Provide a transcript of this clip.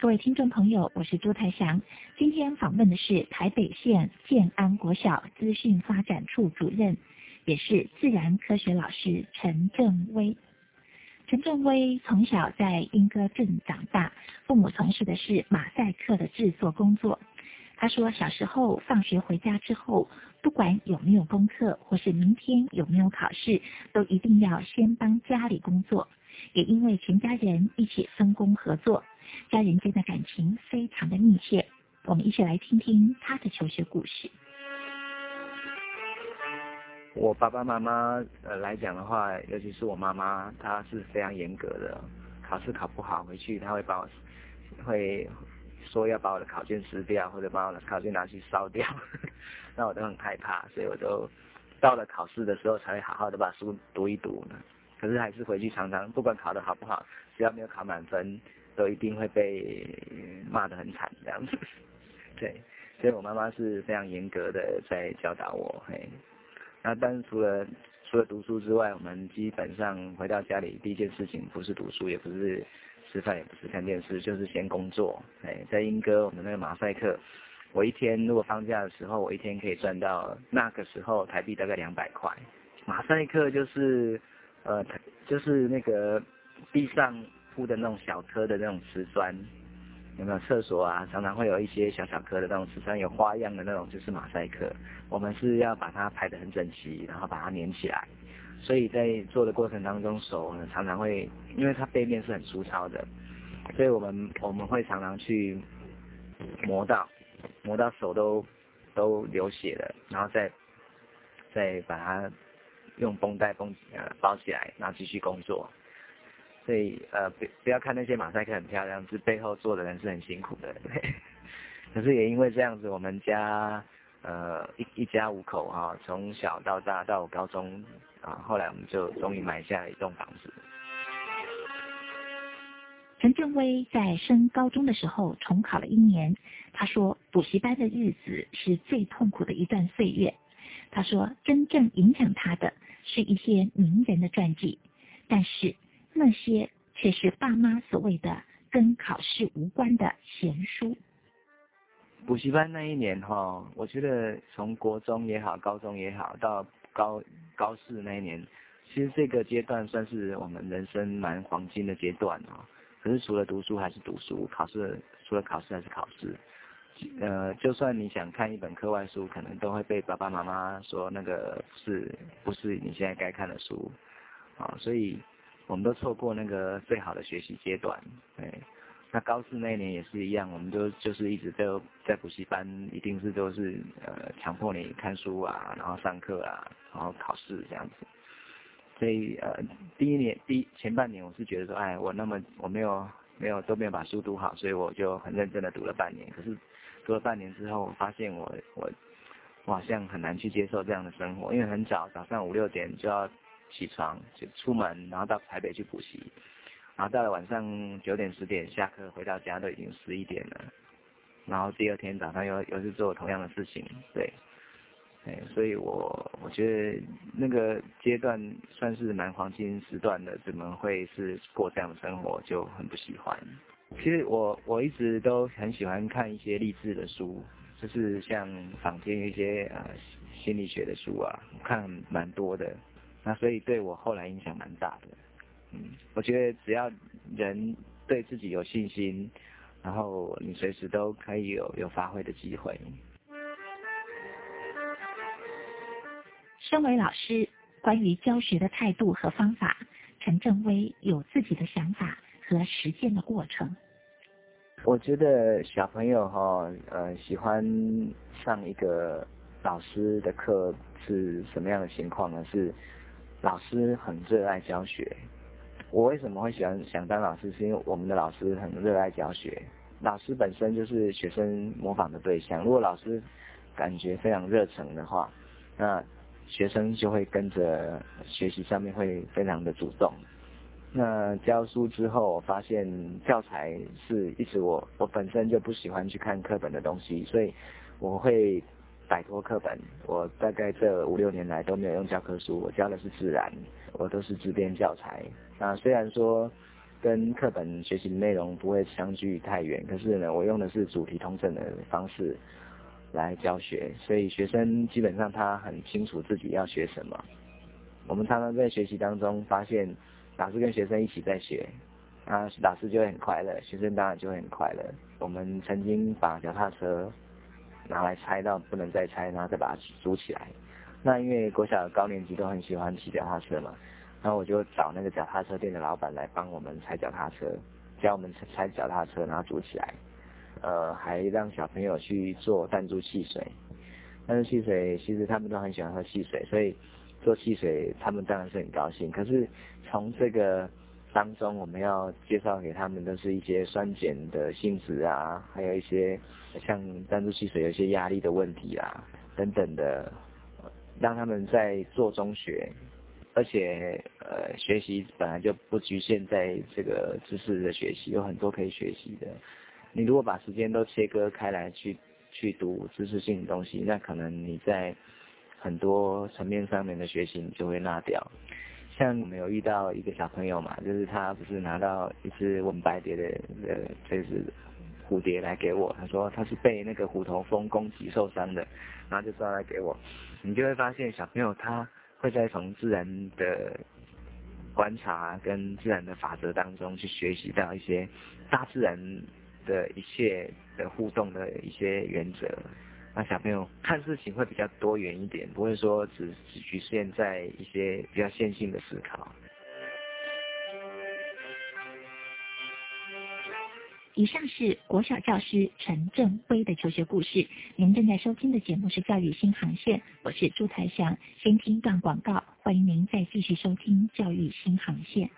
各位听众朋友，我是朱台祥。今天访问的是台北县建安国小资讯发展处主任，也是自然科学老师陈正威。陈正威从小在莺歌镇长大，父母从事的是马赛克的制作工作。他说，小时候放学回家之后，不管有没有功课，或是明天有没有考试，都一定要先帮家里工作。也因为全家人一起分工合作。家人间的感情非常的密切，我们一起来听听他的求学故事。我爸爸妈妈呃来讲的话，尤其是我妈妈，她是非常严格的，考试考不好回去，她会把我会说要把我的考卷撕掉，或者把我的考卷拿去烧掉，那我都很害怕，所以我都到了考试的时候才会好好的把书读一读呢。可是还是回去常常不管考的好不好，只要没有考满分。都一定会被骂得很惨这样子，对，所以我妈妈是非常严格的在教导我，嘿，那但是除了除了读书之外，我们基本上回到家里第一件事情不是读书，也不是吃饭，也不是看电视，就是先工作，哎，在英歌我们那个马赛克，我一天如果放假的时候，我一天可以赚到那个时候台币大概两百块，马赛克就是呃就是那个地上。铺的那种小颗的那种瓷砖，有没有厕所啊？常常会有一些小小颗的那种瓷砖，有花样的那种就是马赛克。我们是要把它排得很整齐，然后把它粘起来。所以在做的过程当中，手呢常常会，因为它背面是很粗糙的，所以我们我们会常常去磨到磨到手都都流血了，然后再再把它用绷带绷呃包起来，然后继续工作。所以呃不不要看那些马赛克很漂亮，是背后做的人是很辛苦的。可是也因为这样子，我们家呃一一家五口哈，从小到大到高中啊，后来我们就终于买下了一栋房子。陈正威在升高中的时候重考了一年，他说补习班的日子是最痛苦的一段岁月。他说真正影响他的是一些名人的传记，但是。那些却是爸妈所谓的跟考试无关的闲书。补习班那一年哈，我觉得从国中也好，高中也好，到高高四那一年，其实这个阶段算是我们人生蛮黄金的阶段哦。可是除了读书还是读书，考试除了考试还是考试。呃，就算你想看一本课外书，可能都会被爸爸妈妈说那个是不是你现在该看的书啊？所以。我们都错过那个最好的学习阶段，对。那高四那一年也是一样，我们都就是一直都在补习班，一定是都是呃强迫你看书啊，然后上课啊，然后考试这样子。所以呃第一年第前半年我是觉得说，哎，我那么我没有没有都没有把书读好，所以我就很认真的读了半年。可是读了半年之后，我发现我我我好像很难去接受这样的生活，因为很早早上五六点就要。起床就出门，然后到台北去补习，然后到了晚上九点十点下课回到家都已经十一点了，然后第二天早上又又是做同样的事情，对，哎，所以我我觉得那个阶段算是蛮黄金时段的，怎么会是过这样的生活就很不喜欢。其实我我一直都很喜欢看一些励志的书，就是像坊间一些呃心理学的书啊，看蛮多的。那所以对我后来影响蛮大的，嗯，我觉得只要人对自己有信心，然后你随时都可以有有发挥的机会。身为老师，关于教学的态度和方法，陈正威有自己的想法和实践的过程。我觉得小朋友哈，呃，喜欢上一个老师的课是什么样的情况呢？是。老师很热爱教学，我为什么会喜欢想当老师？是因为我们的老师很热爱教学，老师本身就是学生模仿的对象。如果老师感觉非常热诚的话，那学生就会跟着学习上面会非常的主动。那教书之后，我发现教材是一直我我本身就不喜欢去看课本的东西，所以我会。摆脱课本，我大概这五六年来都没有用教科书，我教的是自然，我都是自编教材。那虽然说，跟课本学习的内容不会相距太远，可是呢，我用的是主题通整的方式来教学，所以学生基本上他很清楚自己要学什么。我们常常在学习当中发现，老师跟学生一起在学，啊，老师就会很快乐，学生当然就会很快乐。我们曾经把脚踏车拿来拆到不能再拆，然后再把它组起来。那因为国小高年级都很喜欢骑脚踏车嘛。然后我就找那个脚踏车店的老板来帮我们拆脚踏车，教我们拆脚踏车，然后组起来。呃，还让小朋友去做弹珠汽水。弹珠汽水其实他们都很喜欢喝汽水，所以做汽水他们当然是很高兴。可是从这个当中，我们要介绍给他们的是一些酸碱的性质啊，还有一些像弹珠汽水有一些压力的问题啊等等的，让他们在做中学。而且，呃，学习本来就不局限在这个知识的学习，有很多可以学习的。你如果把时间都切割开来去去读知识性的东西，那可能你在很多层面上面的学习你就会落掉。像我们有遇到一个小朋友嘛，就是他不是拿到一只吻白蝶的呃这只蝴蝶来给我，他说他是被那个虎头蜂攻击受伤的，然后就抓来给我。你就会发现小朋友他。会在从自然的观察跟自然的法则当中去学习到一些大自然的一切的互动的一些原则，那小朋友看事情会比较多元一点，不会说只只局限在一些比较线性的思考。以上是国小教师陈正辉的求学故事。您正在收听的节目是《教育新航线》，我是朱台祥。先听段广告，欢迎您再继续收听《教育新航线》。